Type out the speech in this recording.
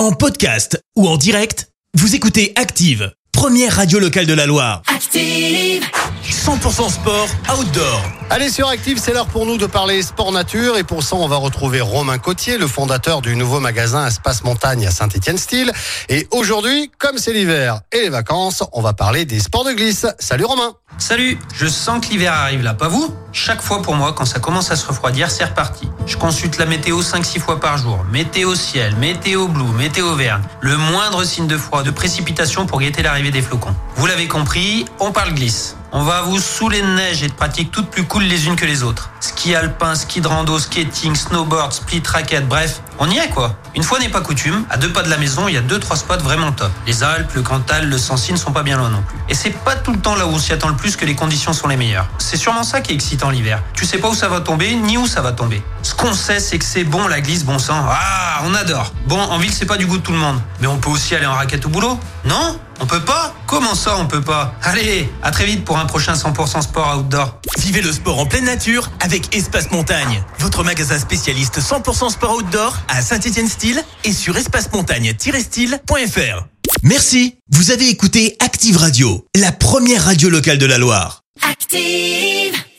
En podcast ou en direct, vous écoutez Active, première radio locale de la Loire. Active. 100% sport outdoor. Allez sur Active, c'est l'heure pour nous de parler sport nature et pour ça on va retrouver Romain Cotier, le fondateur du nouveau magasin Espace Montagne à Saint-Étienne-Style. Et aujourd'hui, comme c'est l'hiver et les vacances, on va parler des sports de glisse. Salut Romain Salut, je sens que l'hiver arrive là, pas vous Chaque fois pour moi, quand ça commence à se refroidir, c'est reparti. Je consulte la météo 5-6 fois par jour. Météo ciel, météo bleu, météo verne. Le moindre signe de froid, de précipitation pour guetter l'arrivée des flocons. Vous l'avez compris, on parle glisse. On va vous saouler de neige et de pratiques toutes plus cool les unes que les autres. Ski alpin, ski de rando, skating, snowboard, split racket, bref, on y est quoi. Une fois n'est pas coutume, à deux pas de la maison, il y a deux trois spots vraiment top. Les Alpes, le Cantal, le Sancy ne sont pas bien loin non plus. Et c'est pas tout le temps là où on s'y attend le plus que les conditions sont les meilleures. C'est sûrement ça qui est excitant l'hiver. Tu sais pas où ça va tomber, ni où ça va tomber. Ce qu'on sait, c'est que c'est bon la glisse, bon sang. Ah, on adore. Bon, en ville, c'est pas du goût de tout le monde. Mais on peut aussi aller en raquette au boulot Non? On peut pas? Comment ça, on peut pas? Allez, à très vite pour un prochain 100% sport outdoor. Vivez le sport en pleine nature avec Espace Montagne, votre magasin spécialiste 100% sport outdoor à Saint-Étienne-Style et sur espacemontagne-style.fr. Merci, vous avez écouté Active Radio, la première radio locale de la Loire. Active.